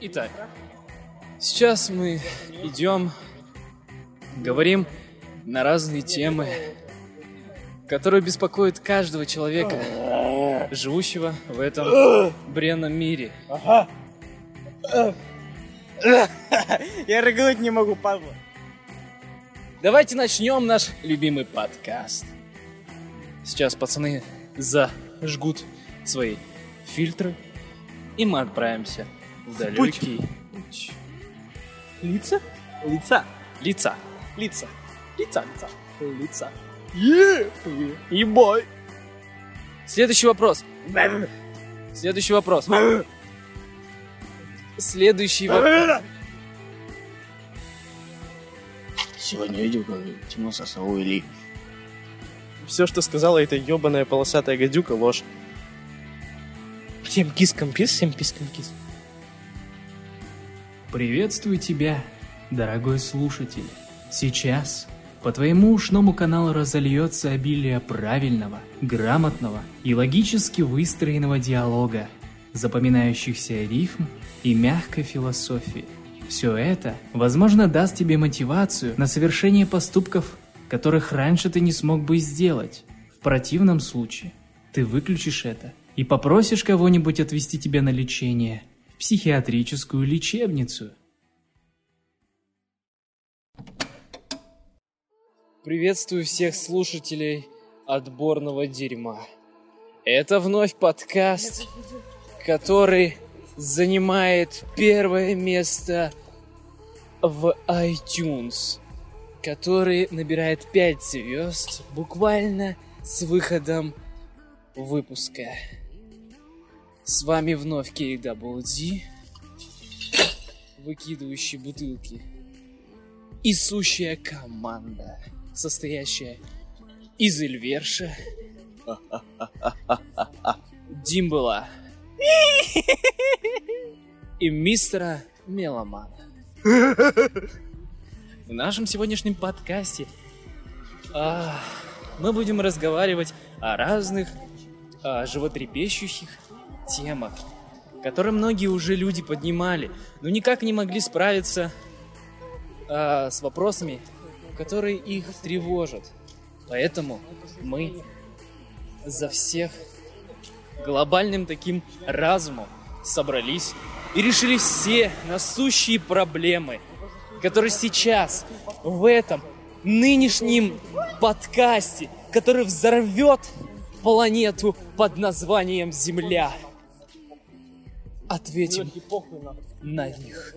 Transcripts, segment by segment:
Итак, сейчас мы идем, говорим на разные темы, которые беспокоят каждого человека, живущего в этом бренном мире. Я рыгнуть не могу, падла. Давайте начнем наш любимый подкаст. Сейчас пацаны зажгут свои фильтры, и мы отправимся в далекий путь. Лица? Лица. Лица. Лица. Лица, лица. Лица. Е! Ебой. Следующий вопрос. Следующий вопрос. Следующий вопрос. Сегодня видел, как Тимон сосал Ильи. Все, что сказала эта ебаная полосатая гадюка, ложь. Всем кискам пис, всем пискам кис. Приветствую тебя, дорогой слушатель. Сейчас по твоему ушному каналу разольется обилие правильного, грамотного и логически выстроенного диалога, запоминающихся рифм и мягкой философии. Все это, возможно, даст тебе мотивацию на совершение поступков, которых раньше ты не смог бы сделать. В противном случае ты выключишь это и попросишь кого-нибудь отвезти тебя на лечение в психиатрическую лечебницу. Приветствую всех слушателей отборного дерьма. Это вновь подкаст, который занимает первое место в iTunes, который набирает 5 звезд буквально с выходом выпуска. С вами вновь KWD, выкидывающий бутылки. И сущая команда, состоящая из Эльверша, Димбела и мистера Меломана. В нашем сегодняшнем подкасте а, мы будем разговаривать о разных а, животрепещущих темах, которые многие уже люди поднимали, но никак не могли справиться а, с вопросами, которые их тревожат. Поэтому мы за всех глобальным таким разумом собрались и решили все насущие проблемы, которые сейчас в этом нынешнем подкасте, который взорвет планету под названием Земля. Ответим на них.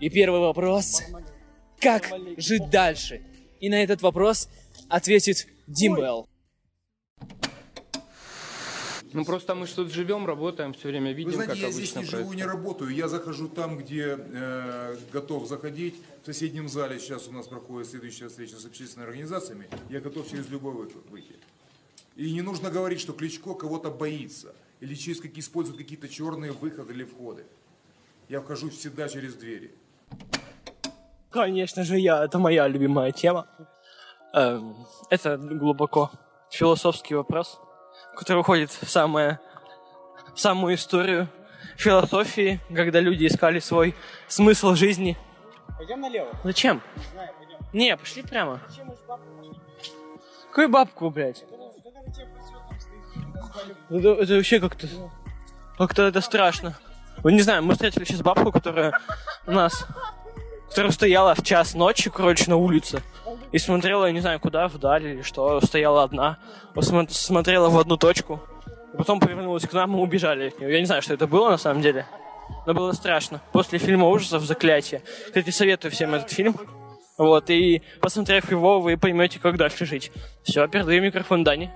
И первый вопрос. Как жить дальше? И на этот вопрос ответит Димбелл. Ну просто мы что тут живем, работаем, все время видим, Вы знаете, как я здесь не живу, происходит. не работаю. Я захожу там, где э, готов заходить. В соседнем зале сейчас у нас проходит следующая встреча с общественными организациями. Я готов через любой выход выйти. И не нужно говорить, что Кличко кого-то боится. Или через какие использует какие-то черные выходы или входы. Я вхожу всегда через двери. Конечно же я, это моя любимая тема. Эм, это глубоко философский вопрос, который уходит в, самое, в самую историю философии, когда люди искали свой смысл жизни. Пойдем налево. Зачем? Не знаю, пойдем. Не, пошли прямо. Зачем уж бабку пошли? Какую бабку, блядь? Там стоит. Это, это вообще как-то... Как-то это страшно. Вы не знаю, мы встретили сейчас бабку, которая у нас... Которая стояла в час ночи, короче, на улице. И смотрела, я не знаю, куда, вдаль или что. Стояла одна. Смотрела в одну точку. И потом повернулась к нам, мы убежали от нее. Я не знаю, что это было на самом деле. Но было страшно. После фильма ужасов «Заклятие». Кстати, советую всем этот фильм. Вот, и посмотрев его, вы поймете, как дальше жить. Все, передаю микрофон Дане.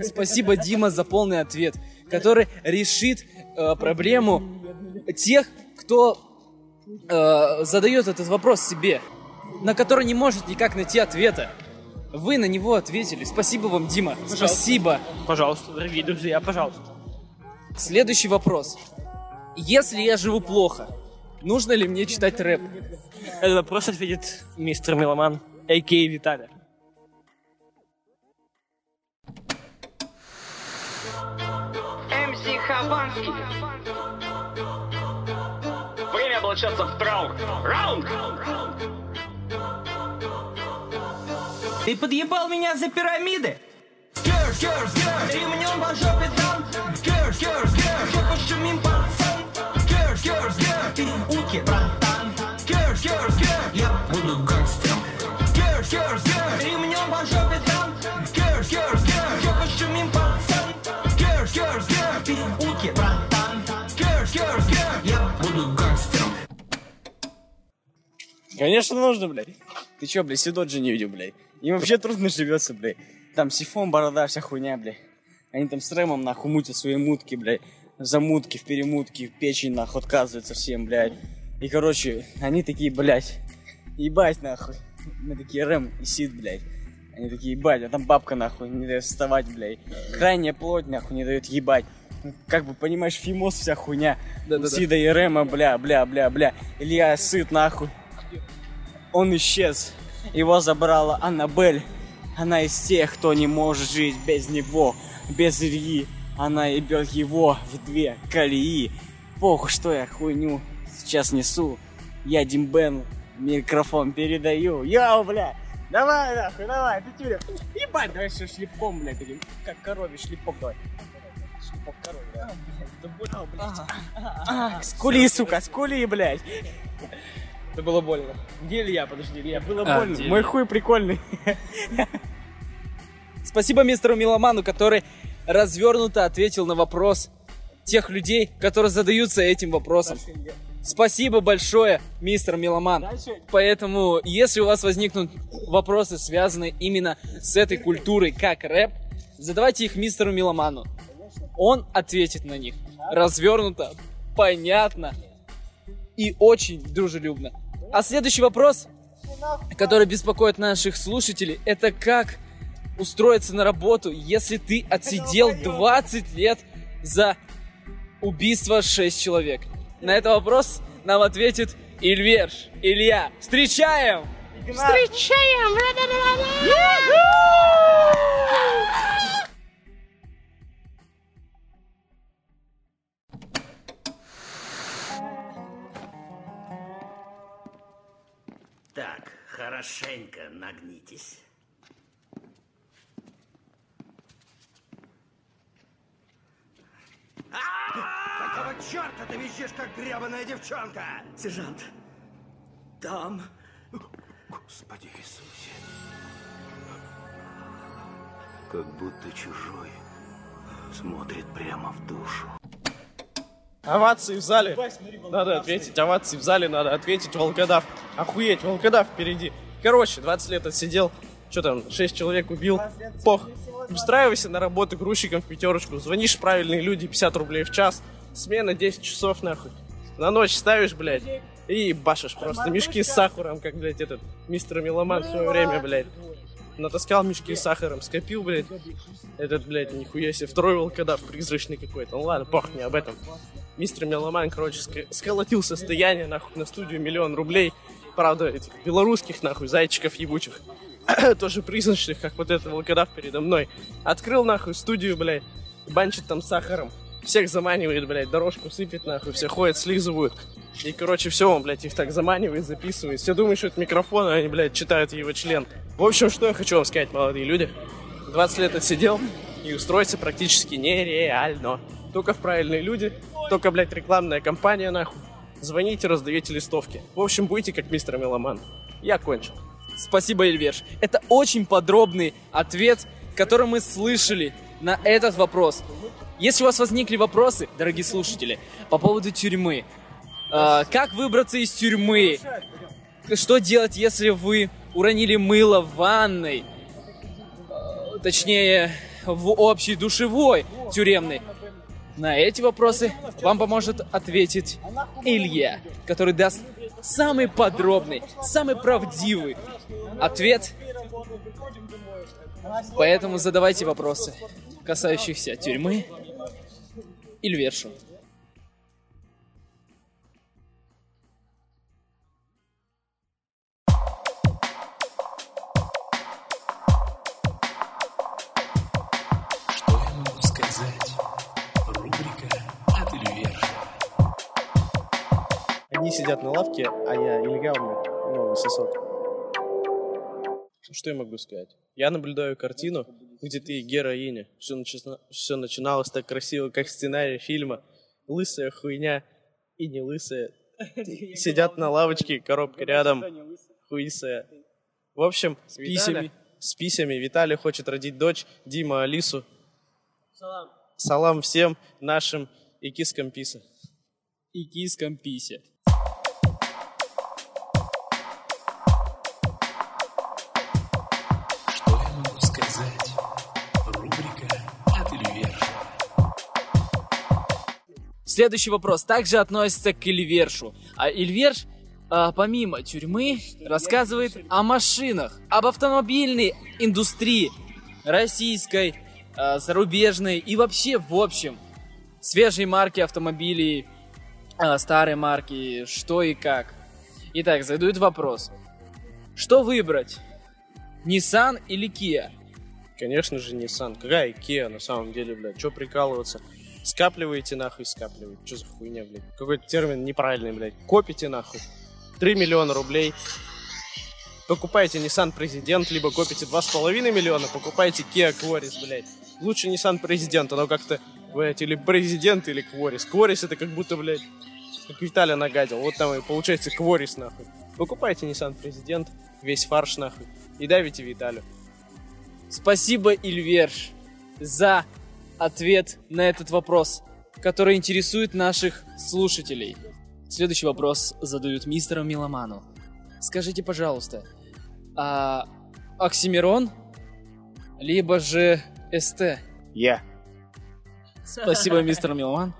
Спасибо, Дима, за полный ответ, который решит э, проблему тех, кто э, задает этот вопрос себе, на который не может никак найти ответа. Вы на него ответили. Спасибо вам, Дима. Спасибо. Пожалуйста, дорогие друзья, пожалуйста. Следующий вопрос. Если я живу плохо, нужно ли мне читать рэп? Этот вопрос ответит мистер Меломан, а.к.а. Виталий. МС Хованский. Облачаться в траур. Раунд! Ты подъебал меня за пирамиды? Скер, скер, скер, ремнем по жопе дам. Скер, скер, скер, все пошумим, пацан. Скер, скер, скер, ты уки, братан. Скер, скер, скер, я буду гангстером. Скер, скер, скер, ремнем по жопе дам. Скер, скер, скер, все пошумим, пацан. Скер, скер, скер, ты Конечно, нужно, блядь. Ты чё, блядь, Сидоджи не видел, блядь? Им вообще трудно живется, блядь. Там сифон, борода, вся хуйня, блядь. Они там с Рэмом, нахуй, мутят свои мутки, блядь. Замутки, в перемутки, в печень, нахуй, отказываются всем, блядь. И, короче, они такие, блядь, ебать, нахуй. Мы такие, Рэм и Сид, блядь. Они такие, ебать, а там бабка, нахуй, не дает вставать, блядь. Крайняя плоть, нахуй, не дает ебать. Как бы, понимаешь, Фимос вся хуйня. Да-да-да. У Сида и Рэма, бля, бля, бля, бля. Илья сыт, нахуй. Он исчез. Его забрала Аннабель. Она из тех, кто не может жить без него, без Ильи. Она ебет его в две колеи. Похуй, что я хуйню сейчас несу. Я Димбен, микрофон передаю. Йоу, бля! Давай, нахуй, давай, ты тюря. Ебать, давай все шлепком, блядь, таким, как корове шлепок давай. Шлепок корове, да. Да, блядь. Скули, сука, скули, блядь. Это было больно. Где Илья? Подожди, Илья. Было А, больно. где Мой хуй прикольный. Спасибо мистеру Миломану, который развернуто ответил на вопрос тех людей, которые задаются этим вопросом. Спасибо большое, мистер Миломан. Поэтому, если у вас возникнут вопросы, связанные именно с этой культурой, как рэп, задавайте их мистеру Миломану. Он ответит на них развернуто, понятно и очень дружелюбно. А следующий вопрос, который беспокоит наших слушателей, это как устроиться на работу, если ты отсидел 20 лет за убийство 6 человек? На этот вопрос нам ответит Ильверш. Илья, встречаем! Встречаем! Так, хорошенько нагнитесь. Какого черта ты визжишь, как гребаная девчонка? Сержант, там... Господи Иисусе. Как будто чужой смотрит прямо в душу. Овации в зале. Надо ответить. Овации в зале надо ответить. Волкодав. Охуеть, волкодав впереди. Короче, 20 лет отсидел. Что там, 6 человек убил. Пох. Устраивайся на работу грузчиком в пятерочку. Звонишь правильные люди, 50 рублей в час. Смена 10 часов нахуй. На ночь ставишь, блядь, и башишь просто мешки с сахаром, как, блядь, этот мистер Меломан в свое время, блядь. Натаскал мешки с сахаром, скопил, блядь. Этот, блядь, нихуя себе, второй волкодав призрачный какой-то. Ну ладно, пох, не об этом. Мистер Меломан, короче, ск- сколотил состояние, нахуй, на студию миллион рублей. Правда, этих белорусских, нахуй, зайчиков ебучих. Тоже призрачных, как вот этот волкодав передо мной. Открыл, нахуй, студию, блядь, банчит там сахаром. Всех заманивает, блядь, дорожку сыпет, нахуй, все ходят, слизывают. И, короче, все, он, блядь, их так заманивает, записывает. Все думают, что это микрофон, а они, блядь, читают его член. В общем, что я хочу вам сказать, молодые люди. 20 лет отсидел, и устроиться практически нереально. Только в правильные люди, только, блядь, рекламная кампания, нахуй. Звоните, раздаете листовки. В общем, будете как мистер Меломан. Я кончил. Спасибо, Эльверш. Это очень подробный ответ, который мы слышали на этот вопрос. Если у вас возникли вопросы, дорогие слушатели, по поводу тюрьмы, э, как выбраться из тюрьмы, что делать, если вы уронили мыло в ванной, э, точнее, в общей душевой тюремной, на эти вопросы вам поможет ответить Илья, который даст самый подробный, самый правдивый ответ. Поэтому задавайте вопросы, касающихся тюрьмы или вершу. Сидят на лавке, а я нелегал, новый сосок. Что я могу сказать? Я наблюдаю картину, где ты героиня. Все, все начиналось так красиво, как сценарий фильма. Лысая хуйня и не лысая. Сидят на лавочке, коробка рядом, хуисая. В общем, с писями. С писями. Виталий хочет родить дочь, Дима Алису. Салам. Салам всем нашим и кискам писа. И кискам пися. Следующий вопрос также относится к Ильвершу. А Ильверш, а, помимо тюрьмы, рассказывает о машинах, об автомобильной индустрии, российской, а, зарубежной и вообще в общем. Свежие марки автомобилей, а, старые марки, что и как. Итак, задают вопрос. Что выбрать? Nissan или Kia? Конечно же, Nissan. Какая Kia на самом деле, блядь? Че прикалываться? Скапливаете нахуй, скапливаете. Что за хуйня, блядь? Какой-то термин неправильный, блядь. Копите нахуй. 3 миллиона рублей. Покупайте Nissan Президент, либо копите 2,5 миллиона, покупайте Kia Quaris, блядь. Лучше Nissan Президент, оно как-то, блядь, или Президент, или Quaris. Quaris это как будто, блядь, как Виталий нагадил. Вот там и получается Quaris, нахуй. Покупайте Nissan Президент, весь фарш, нахуй. И давите Виталию. Спасибо, Ильверш, за ответ на этот вопрос, который интересует наших слушателей. Следующий вопрос задают мистеру Миломану. Скажите, пожалуйста, а Оксимирон, либо же СТ? Я. Спасибо, мистер Миломан.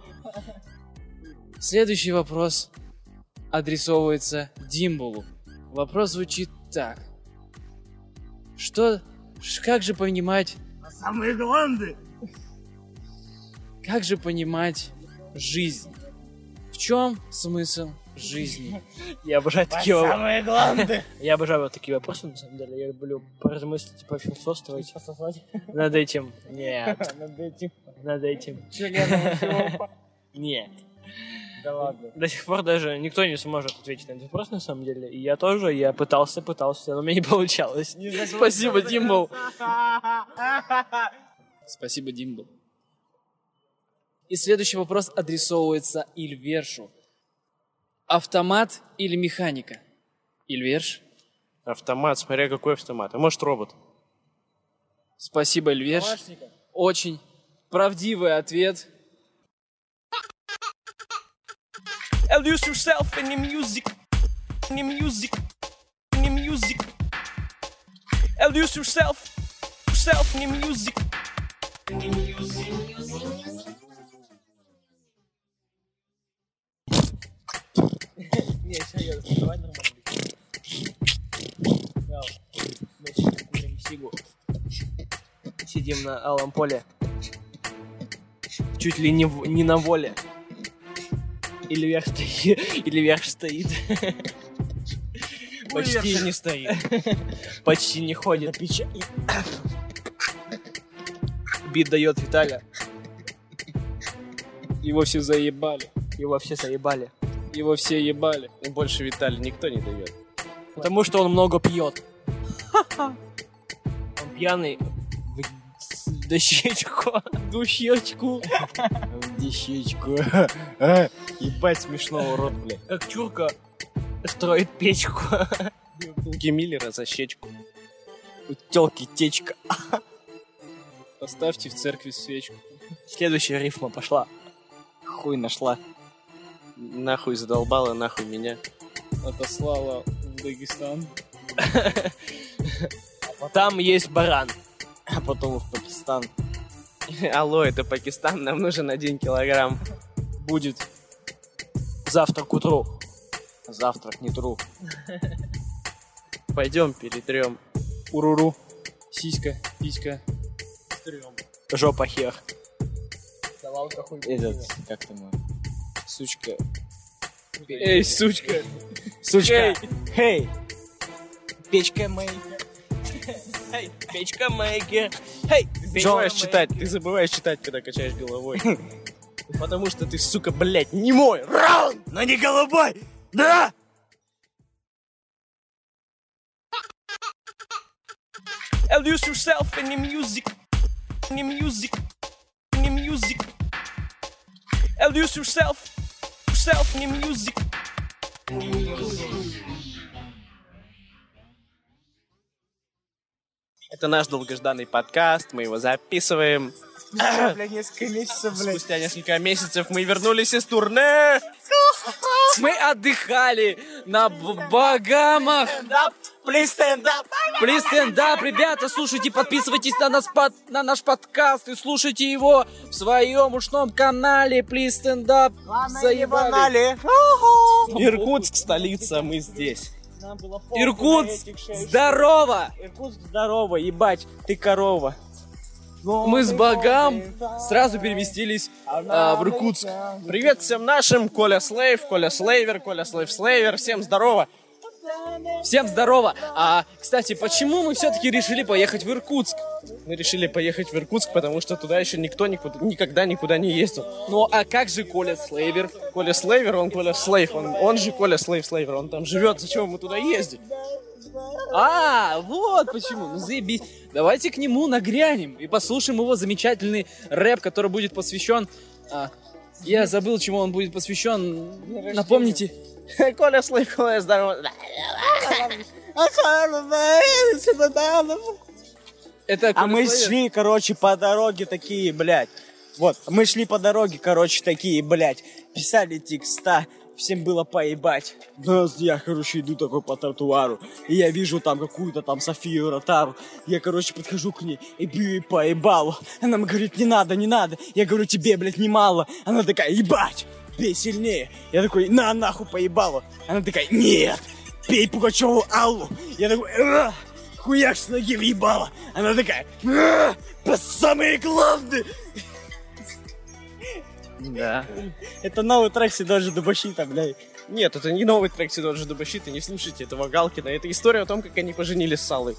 Следующий вопрос адресовывается Димбулу. Вопрос звучит так. Что, как же понимать, Самые гланды! Как же понимать жизнь? В чем смысл жизни? Я обожаю такие вопросы. Самые! Я обожаю вот такие вопросы, на самом деле. Я люблю поразмыслить, типа философствовать. Над этим. Нет. Над этим. Над этим. Нет. Да ладно. До сих пор даже никто не сможет ответить на этот вопрос, на самом деле. И я тоже, я пытался, пытался, но у меня не получалось. Спасибо, Димбл. Спасибо, Димбл. И следующий вопрос адресовывается Ильвершу. Автомат или механика? Ильверш? Автомат, смотря какой автомат. А может робот? Спасибо, Ильверш. Очень правдивый ответ. Lose yourself in the music. In the music. In the music. Lose yourself. Yourself in the music. In the music. Не, серьезно, давай нормально. Мы сейчас курим сигу. Сидим на алом поле. Чуть ли не, в- не на воле. Или верх стоит. Или верх стоит. Почти не стоит. Почти не ходит. Бит дает Виталя. Его все заебали. Его все заебали. Его все ебали. И больше Виталий никто не дает. Потому что он много пьет. Он пьяный в дощечку. Дощечку. В дещечку. Ебать смешно, урод, блядь. Как чурка строит печку. У Миллера за щечку. У телки течка. Поставьте в церкви свечку. Следующая рифма пошла. Хуй нашла. Нахуй задолбала, нахуй меня. Отослала в Дагестан. Там есть баран. А потом в Пакистан. Алло, это Пакистан, нам нужен один килограмм. Будет. Завтра к утру. Завтрак не тру. Пойдем перетрем. Уруру. Сиська, писька. Жопа хер. Этот, как там его? Сучка. Эй, сучка. Сучка. Хей. Печка мейкер. Эй, печка мейкер. Эй, забываешь читать. Ты забываешь читать, когда качаешь головой. Потому что ты, сука, блядь, не мой. Раунд, но не голубой. Да! Lose yourself in the music. In the music. In the music. Lose yourself. Yourself in music. Это наш долгожданный подкаст, мы его записываем. Бля, несколько месяцев, блядь. Спустя несколько месяцев мы вернулись из турне. Мы отдыхали на Багамах. Please stand up. Please stand up, ребята, слушайте, подписывайтесь на, нас под- на наш подкаст и слушайте его в своем ушном канале Please stand up. Заебали. Иркутск, столица, мы здесь. Иркутск, здорово! Иркутск, здорово, ебать, ты корова. Мы с Багам сразу переместились а, в Иркутск. Привет всем нашим, Коля Слейв, Коля Слейвер, Коля Слейв Слейвер, всем здорово. Всем здорово! А, кстати, почему мы все-таки решили поехать в Иркутск? Мы решили поехать в Иркутск, потому что туда еще никто никуда, никогда никуда не ездил. Ну а как же Коля Слейвер? Коля Слейвер, он Коля Слейв, он, он же Коля Слейв Слейвер, он там живет, зачем мы туда ездить? А, вот почему. Ну заебись. Давайте к нему нагрянем и послушаем его замечательный рэп, который будет посвящен... а, я забыл, чему он будет посвящен. Напомните. Коля Слейв, Коля, здорово. Это А мы шли, короче, по дороге такие, блядь. Вот, мы шли по дороге, короче, такие, блядь. Писали текста, всем было поебать. Да, я, короче, иду такой по тротуару, и я вижу там какую-то там Софию Ротару. Я, короче, подхожу к ней и бью ей по ебалу. Она мне говорит, не надо, не надо. Я говорю, тебе, блядь, немало. Она такая, ебать, бей сильнее. Я такой, на, нахуй поебалу. Она такая, нет, пей Пугачеву Аллу. Я такой, «А, хуяк с ноги въебала. Она такая, «А, по самые главные. Да. Это новый трек Сидожи Дубащита, блядь. Нет, это не новый трек Сидоджи Дубащита, не слушайте этого Галкина. Это история о том, как они поженились с Аллой.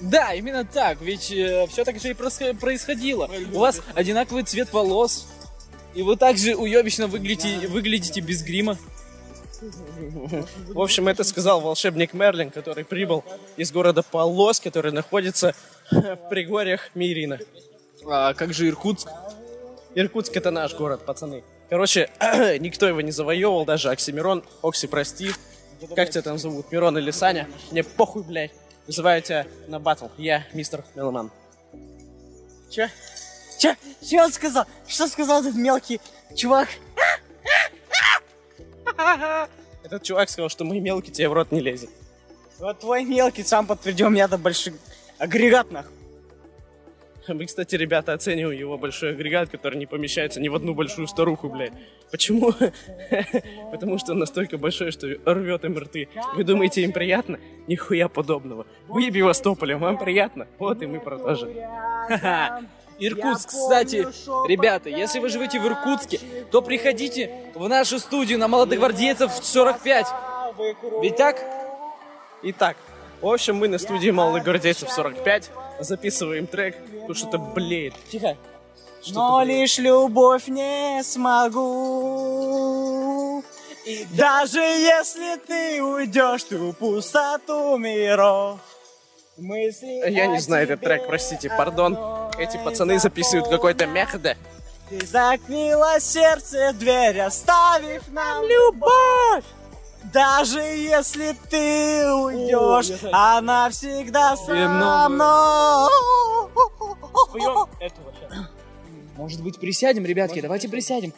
Да, именно так. Ведь все так же и происходило. У вас одинаковый цвет волос. И вы также уебищно выглядите, выглядите без грима. В общем, это сказал волшебник Мерлин, который прибыл из города Полос, который находится в пригорьях Мирина. А как же Иркутск? Иркутск это наш город, пацаны. Короче, никто его не завоевывал, даже Оксимирон. Окси, прости. Как тебя там зовут? Мирон или Саня? Мне похуй, блядь. Вызываю тебя на батл. Я мистер Меломан. Че? Че? Че он сказал? Что сказал этот мелкий чувак? Этот чувак сказал, что мой мелкий тебе в рот не лезет. Вот твой мелкий сам подтвердил, у меня-то большой агрегат, нахуй. Мы, кстати, ребята, оцениваем его большой агрегат, который не помещается ни в одну большую старуху, блядь. Почему? Потому что он настолько большой, что рвет им рты. Вы думаете, им приятно? Нихуя подобного. Выеби его стополем, вам приятно? Вот и мы про то же. Ха-ха. Иркутск, кстати, ребята, если вы живете в Иркутске, то приходите в нашу студию на молодогвардейцев 45. Ведь так? Итак, в общем, мы на студии Малых Гвардейцев 45 записываем трек, тут что-то блеет. Тихо. Но лишь любовь не смогу. И даже если ты уйдешь в ту пустоту миров, мысли Я не знаю этот трек, простите, пардон. Эти пацаны записывают какой-то мехде. Ты закрыла сердце дверь, оставив нам любовь. Даже если ты уйдешь, она всегда со мной. Может быть, присядем, ребятки, давайте присядем.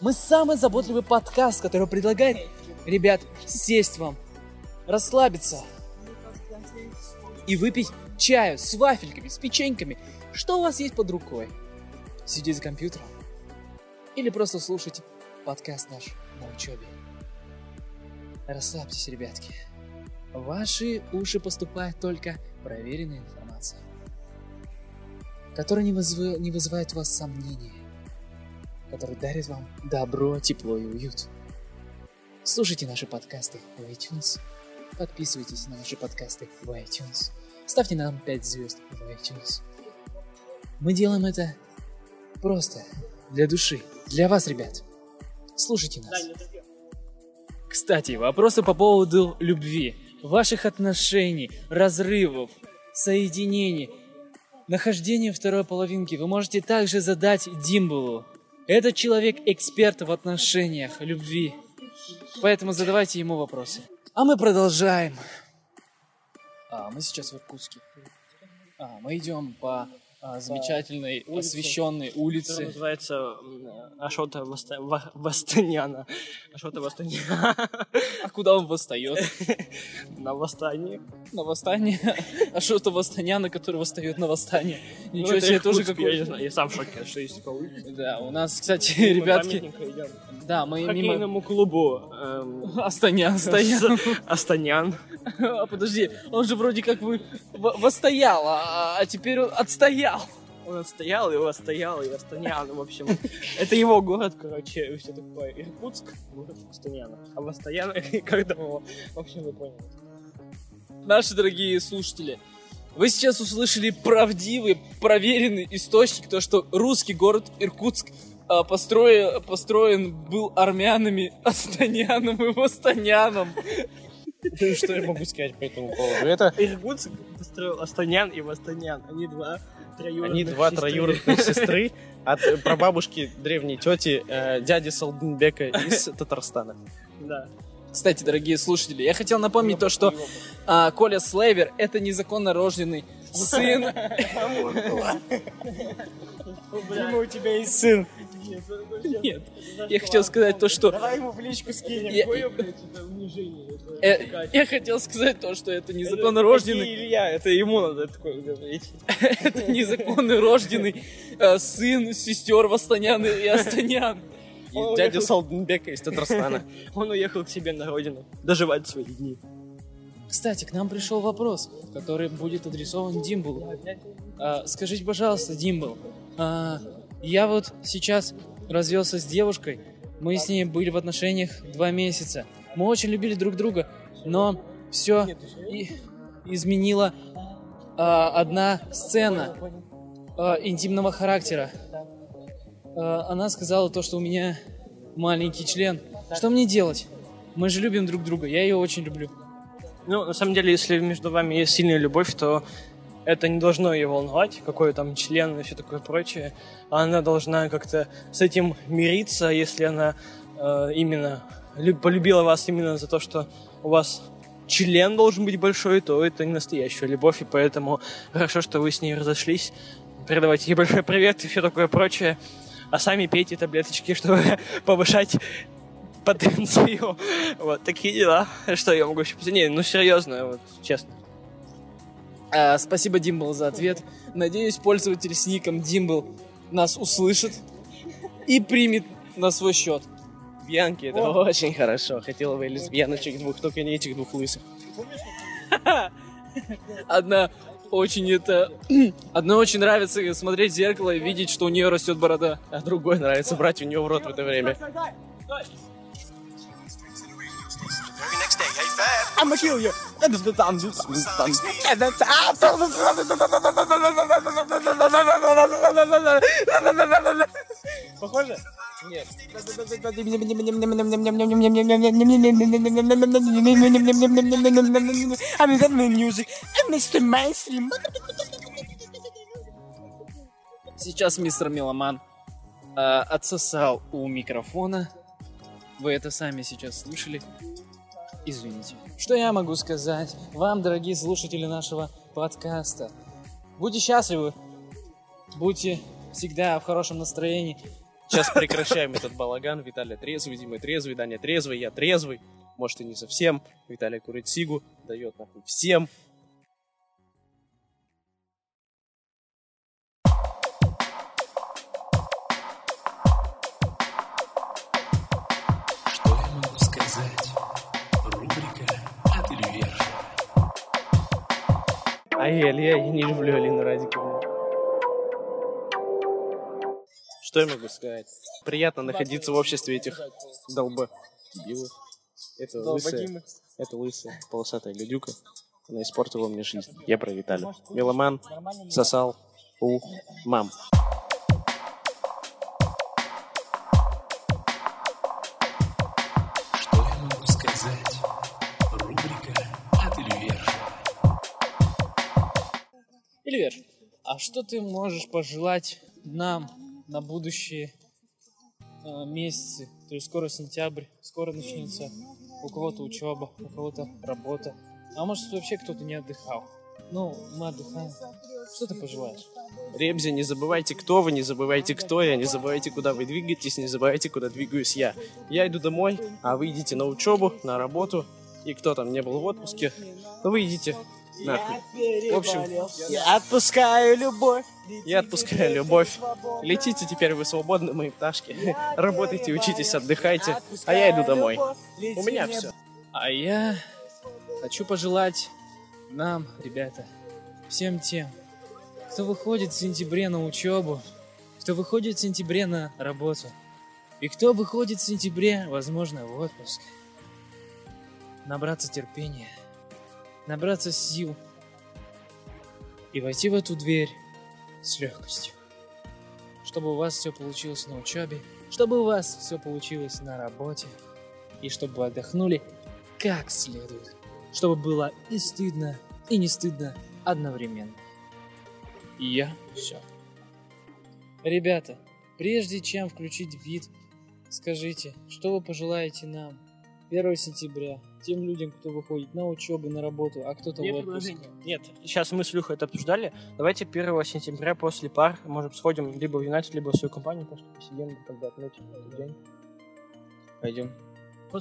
Мы самый заботливый подкаст, который предлагает, ребят, сесть вам, расслабиться и выпить чаю с вафельками, с печеньками. Что у вас есть под рукой? Сидеть за компьютером? Или просто слушать подкаст наш на учебе? Расслабьтесь, ребятки. В ваши уши поступает только проверенная информация, которая не, вызывает, не вызывает у вас сомнений, который дарит вам добро, тепло и уют. Слушайте наши подкасты в iTunes, подписывайтесь на наши подкасты в iTunes, ставьте нам 5 звезд в iTunes. Мы делаем это просто, для души, для вас, ребят. Слушайте нас. Кстати, вопросы по поводу любви, ваших отношений, разрывов, соединений, нахождения второй половинки вы можете также задать Димблу. Этот человек эксперт в отношениях, любви. Поэтому задавайте ему вопросы. А мы продолжаем. А, мы сейчас в Иркутске. А, мы идем по а, замечательной улице. освещенной Которая улице. называется Ашота Воста- Ва- Востаняна. Ашота Востаняна. А куда он восстает? На восстании. На восстание? А что это Востаняна, который восстает на восстание? Ну, Ничего себе, тоже какой Я не знаю, я сам в шоке, что есть улица. Да, у нас, кстати, Мы ребятки... Да, мы мимо... Хоккейному клубу. эм, Астанян, Астанян. Астанян. А, Подожди, он же вроде как бы восстоял, а, а теперь он отстоял. Он отстоял, и отстоял, и Астанян, в общем. Это его город, короче, и все такое. Иркутск, город Астаняна. А Востоян, как давно, в общем, вы поняли. Наши дорогие слушатели, вы сейчас услышали правдивый, проверенный источник, то, что русский город Иркутск а, построен, построен был армянами, Астаняном и Востаняном. Что я могу сказать по этому поводу? Это Иркутск построил Астанян и Востанян. Они два троюродных они два сестры. троюродных сестры от прабабушки древней тети э, дяди Салдынбека из Татарстана. Да. Кстати, дорогие слушатели, я хотел напомнить то, что а, Коля Слейвер — это незаконно рожденный сын... Дима, у тебя есть сын. Нет, я хотел сказать то, что... Давай ему в личку скинем. Я, э, хотел сказать то, что это незаконно рожденный... Илья, это ему надо такое говорить. Это незаконно рожденный э, сын сестер Востанян и Астанян. И дядя Салдынбека из Татарстана. Он уехал к себе на родину доживать свои дни. Кстати, к нам пришел вопрос, который будет адресован Димблу. А, скажите, пожалуйста, Димбл, а, я вот сейчас развелся с девушкой, мы с ней были в отношениях два месяца. Мы очень любили друг друга, но все изменила а, одна сцена а, интимного характера. А, она сказала то, что у меня маленький член. Что мне делать? Мы же любим друг друга, я ее очень люблю. Ну, на самом деле, если между вами есть сильная любовь, то это не должно ее волновать, какой там член и все такое прочее. Она должна как-то с этим мириться, если она э, именно лю- полюбила вас именно за то, что у вас член должен быть большой, то это не настоящая любовь, и поэтому хорошо, что вы с ней разошлись. Передавайте ей большой привет и все такое прочее. А сами пейте таблеточки, чтобы повышать потенцию. Вот такие дела. Что я могу еще... Не, ну серьезно, вот честно. А, спасибо, Димбл, за ответ. Надеюсь, пользователь с ником Димбл нас услышит и примет на свой счет. Бьянки, это очень хорошо. Хотела бы лесбияночек двух, только не этих двух лысых. Одна очень это... Одной очень нравится смотреть в зеркало и видеть, что у нее растет борода. А другой нравится брать у нее в рот в это время. I'ma kill you. Похоже? Нет. Сейчас мистер Меломан а, отсосал у микрофона. Вы это сами сейчас слышали. Извините. Что я могу сказать вам, дорогие слушатели нашего подкаста? Будьте счастливы. Будьте всегда в хорошем настроении. Сейчас прекращаем этот балаган. Виталий трезвый, Дима трезвый, Даня трезвый, я трезвый. Может и не совсем. Виталий курит сигу, дает нахуй всем. Что я могу сказать? Рубрика от Ильвержа. Ай, Илья, я не люблю Алину Радиковну. Что я могу сказать? Приятно находиться в обществе этих долба. Билов. Это лысая, это лысая полосатая гадюка. Она испортила мне жизнь. Я про Виталю. Меломан сосал у мам. Что я могу сказать? Рубрика от Эльвер. Эльвер, а что ты можешь пожелать нам, на будущие э, месяцы? То есть скоро сентябрь, скоро начнется у кого-то учеба, у кого-то работа. А может вообще кто-то не отдыхал? Ну, мы отдыхаем. Что ты пожелаешь? Ребзи, не забывайте, кто вы, не забывайте, кто я, не забывайте, куда вы двигаетесь, не забывайте, куда двигаюсь я. Я иду домой, а вы идите на учебу, на работу, и кто там не был в отпуске, ну вы идите нахуй. В общем, Я отпускаю любовь. я отпускаю любовь. Летите теперь вы свободны, мои пташки. Работайте, учитесь, отдыхайте, а я иду домой. У меня все. А я хочу пожелать нам, ребята, всем тем, кто выходит в сентябре на учебу, кто выходит в сентябре на работу, и кто выходит в сентябре, возможно, в отпуск, набраться терпения, набраться сил и войти в эту дверь с легкостью. Чтобы у вас все получилось на учебе, чтобы у вас все получилось на работе, и чтобы вы отдохнули как следует, чтобы было и стыдно, и не стыдно одновременно. И я все. Ребята, прежде чем включить бит, скажите, что вы пожелаете нам 1 сентября, тем людям, кто выходит на учебу, на работу, а кто-то Мне в отпуск. Нет, сейчас мы с Люхой это обсуждали. Давайте 1 сентября после пар, может, сходим либо в Юнайтед, либо в свою компанию, просто посидим, тогда отметим этот день. Пойдем.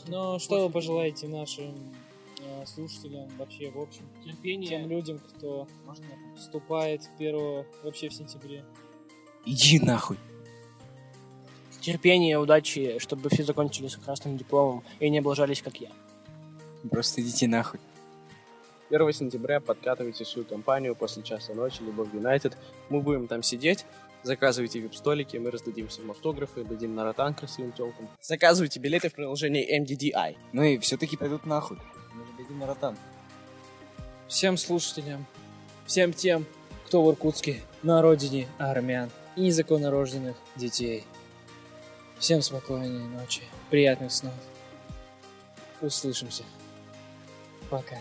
Ну, что вы пожелаете нашим э, слушателям вообще, в общем? Терпение. Тем людям, кто вступает 1 вообще в сентябре. Иди нахуй. Терпение, удачи, чтобы все закончили с красным дипломом и не облажались, как я. Просто идите нахуй. 1 сентября подкатывайте в свою компанию после часа ночи, либо в Юнайтед. Мы будем там сидеть, заказывайте вип-столики, мы раздадим всем автографы, дадим на ротан красивым телкам. Заказывайте билеты в приложении MDDI. Ну и все-таки пойдут нахуй. Мы же дадим на ротан. Всем слушателям, всем тем, кто в Иркутске, на родине армян и незаконно рожденных детей. Всем спокойной ночи, приятных снов. Услышимся. Пока.